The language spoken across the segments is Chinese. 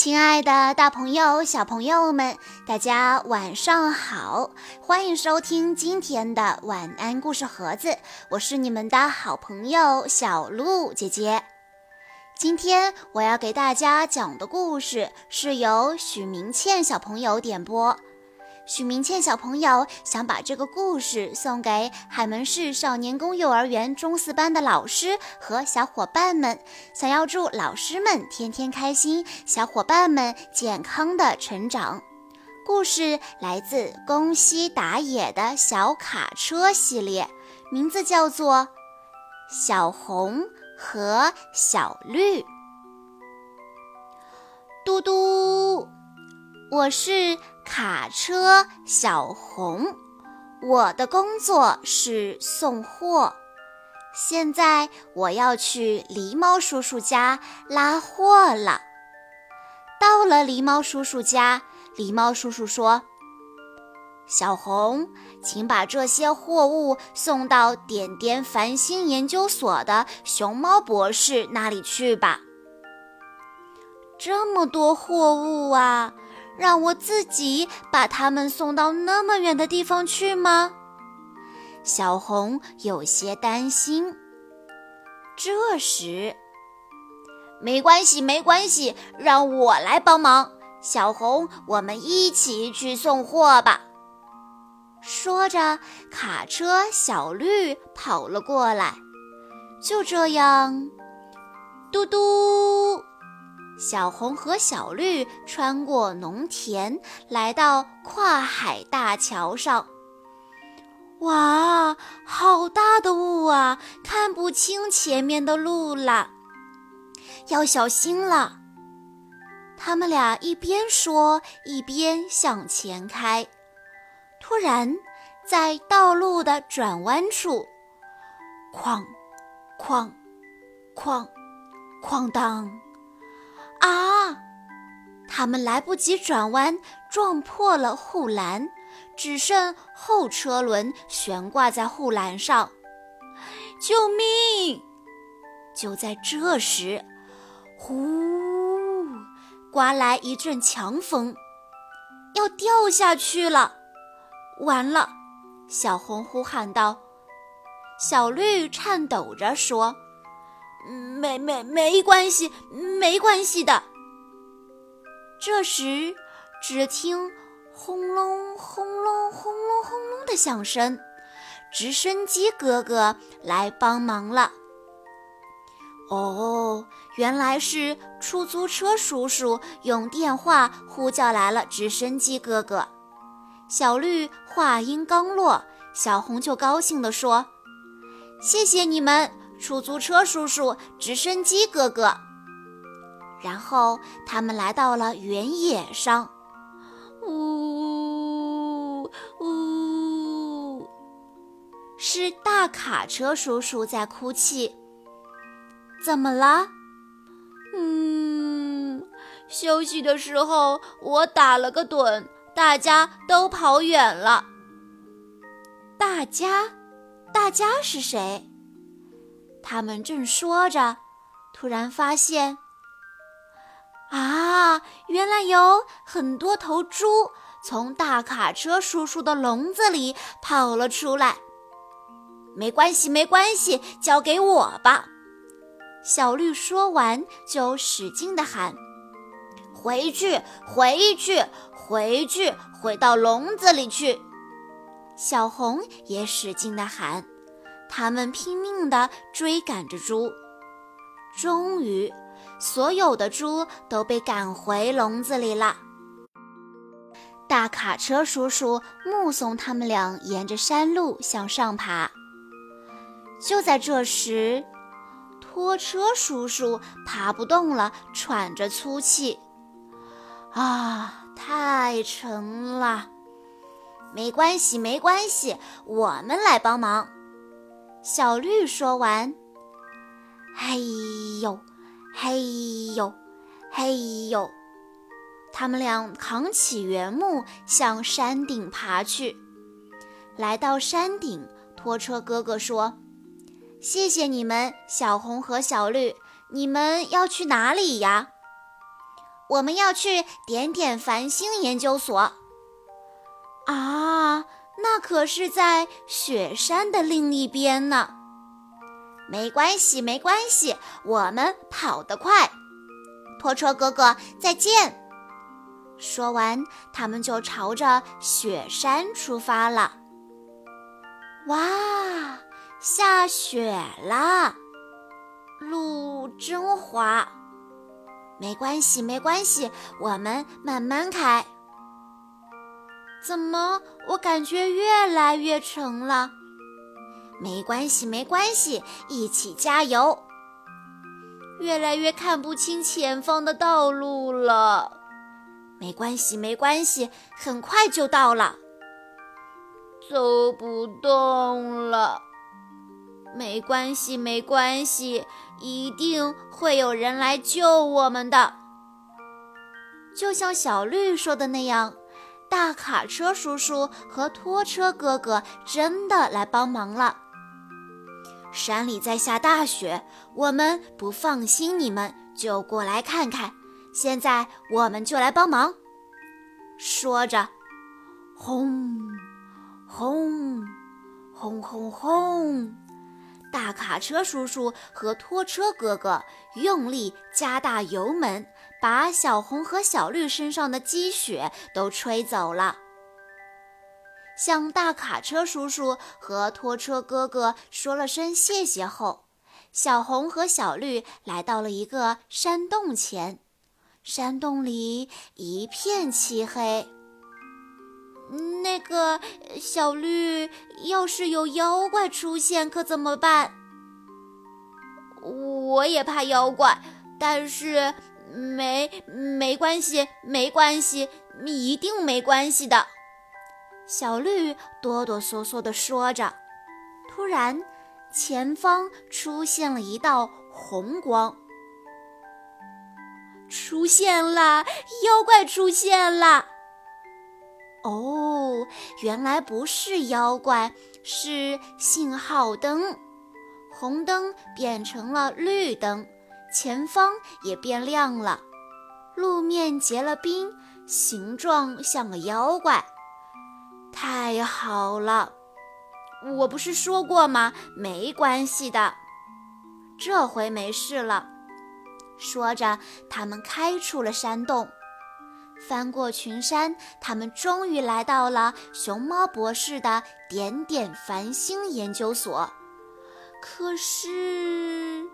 亲爱的，大朋友、小朋友们，大家晚上好！欢迎收听今天的晚安故事盒子，我是你们的好朋友小鹿姐姐。今天我要给大家讲的故事是由许明倩小朋友点播。许明倩小朋友想把这个故事送给海门市少年宫幼儿园中四班的老师和小伙伴们，想要祝老师们天天开心，小伙伴们健康的成长。故事来自宫西达也的小卡车系列，名字叫做《小红和小绿》。嘟嘟，我是。卡车小红，我的工作是送货。现在我要去狸猫叔叔家拉货了。到了狸猫叔叔家，狸猫叔叔说：“小红，请把这些货物送到点点繁星研究所的熊猫博士那里去吧。”这么多货物啊！让我自己把他们送到那么远的地方去吗？小红有些担心。这时，没关系，没关系，让我来帮忙。小红，我们一起去送货吧。说着，卡车小绿跑了过来。就这样，嘟嘟。小红和小绿穿过农田，来到跨海大桥上。哇，好大的雾啊，看不清前面的路了，要小心了。他们俩一边说，一边向前开。突然，在道路的转弯处，哐，哐，哐，哐当。啊！他们来不及转弯，撞破了护栏，只剩后车轮悬挂在护栏上。救命！就在这时，呼，刮来一阵强风，要掉下去了！完了！小红呼喊道。小绿颤抖着说。没没没关系，没关系的。这时，只听轰隆轰隆轰隆轰隆的响声，直升机哥哥来帮忙了。哦，原来是出租车叔叔用电话呼叫来了直升机哥哥。小绿话音刚落，小红就高兴地说：“谢谢你们。”出租车叔叔，直升机哥哥。然后他们来到了原野上，呜呜，是大卡车叔叔在哭泣。怎么了？嗯，休息的时候我打了个盹，大家都跑远了。大家，大家是谁？他们正说着，突然发现，啊，原来有很多头猪从大卡车叔叔的笼子里跑了出来。没关系，没关系，交给我吧。小绿说完，就使劲地喊：“回去，回去，回去，回到笼子里去！”小红也使劲地喊。他们拼命地追赶着猪，终于，所有的猪都被赶回笼子里了。大卡车叔叔目送他们俩沿着山路向上爬。就在这时，拖车叔叔爬不动了，喘着粗气：“啊，太沉了！没关系，没关系，我们来帮忙。”小绿说完，嘿呦，嘿呦，嘿呦，他们俩扛起原木向山顶爬去。来到山顶，拖车哥哥说：“谢谢你们，小红和小绿，你们要去哪里呀？”我们要去点点繁星研究所。啊，那可是在雪山的另一边呢。没关系，没关系，我们跑得快。拖车哥哥，再见。说完，他们就朝着雪山出发了。哇，下雪了，路真滑。没关系，没关系，我们慢慢开。怎么，我感觉越来越沉了？没关系，没关系，一起加油。越来越看不清前方的道路了。没关系，没关系，很快就到了。走不动了。没关系，没关系，一定会有人来救我们的。就像小绿说的那样，大卡车叔叔和拖车哥哥真的来帮忙了。山里在下大雪，我们不放心你们，就过来看看。现在我们就来帮忙。说着，轰，轰，轰轰轰！大卡车叔叔和拖车哥哥用力加大油门，把小红和小绿身上的积雪都吹走了。向大卡车叔叔和拖车哥哥说了声谢谢后，小红和小绿来到了一个山洞前。山洞里一片漆黑。那个小绿，要是有妖怪出现，可怎么办？我也怕妖怪，但是没没关系，没关系，一定没关系的。小绿哆哆嗦嗦地说着。突然，前方出现了一道红光。出现了，妖怪出现了！哦，原来不是妖怪，是信号灯。红灯变成了绿灯，前方也变亮了。路面结了冰，形状像个妖怪。太好了！我不是说过吗？没关系的，这回没事了。说着，他们开出了山洞，翻过群山，他们终于来到了熊猫博士的点点繁星研究所。可是，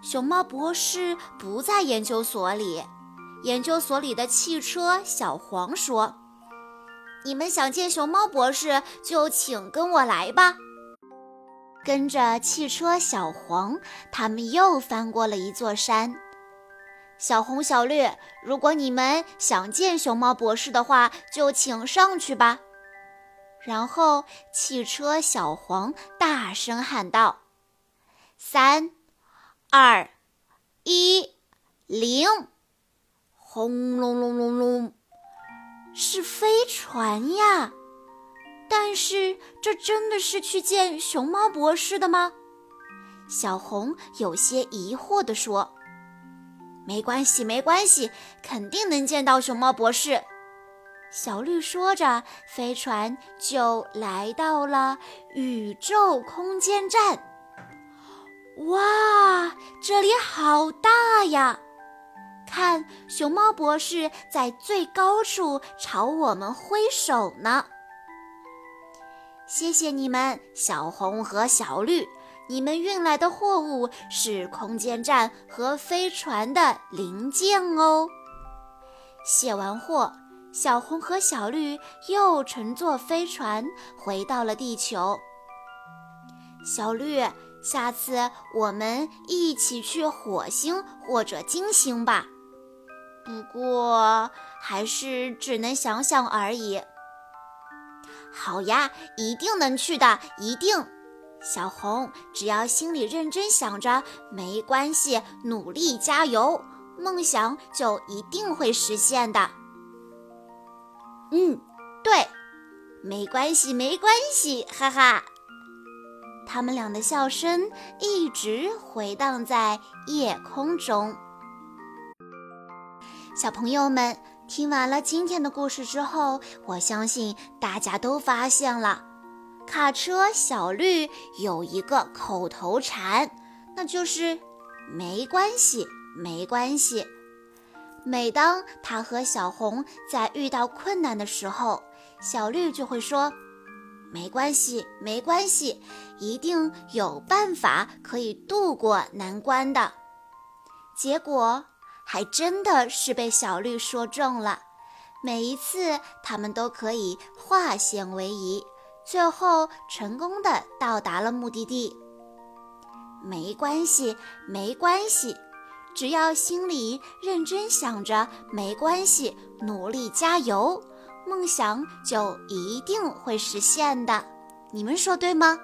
熊猫博士不在研究所里。研究所里的汽车小黄说：“你们想见熊猫博士，就请跟我来吧。”跟着汽车小黄，他们又翻过了一座山。小红、小绿，如果你们想见熊猫博士的话，就请上去吧。然后，汽车小黄大声喊道：“三、二、一，零！”轰隆隆隆隆，是飞船呀！但是，这真的是去见熊猫博士的吗？小红有些疑惑地说。没关系，没关系，肯定能见到熊猫博士。小绿说着，飞船就来到了宇宙空间站。哇，这里好大呀！看，熊猫博士在最高处朝我们挥手呢。谢谢你们，小红和小绿。你们运来的货物是空间站和飞船的零件哦。卸完货，小红和小绿又乘坐飞船回到了地球。小绿，下次我们一起去火星或者金星吧。不过，还是只能想想而已。好呀，一定能去的，一定。小红，只要心里认真想着，没关系，努力加油，梦想就一定会实现的。嗯，对，没关系，没关系，哈哈。他们俩的笑声一直回荡在夜空中。小朋友们听完了今天的故事之后，我相信大家都发现了，卡车小绿有一个口头禅，那就是“没关系，没关系”。每当他和小红在遇到困难的时候，小绿就会说：“没关系，没关系，一定有办法可以度过难关的。”结果。还真的是被小绿说中了，每一次他们都可以化险为夷，最后成功的到达了目的地。没关系，没关系，只要心里认真想着没关系，努力加油，梦想就一定会实现的。你们说对吗？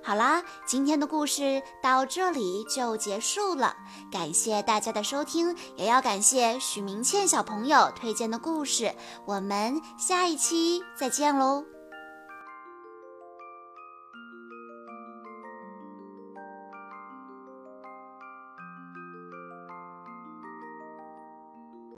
好啦，今天的故事到这里就结束了。感谢大家的收听，也要感谢许明倩小朋友推荐的故事。我们下一期再见喽！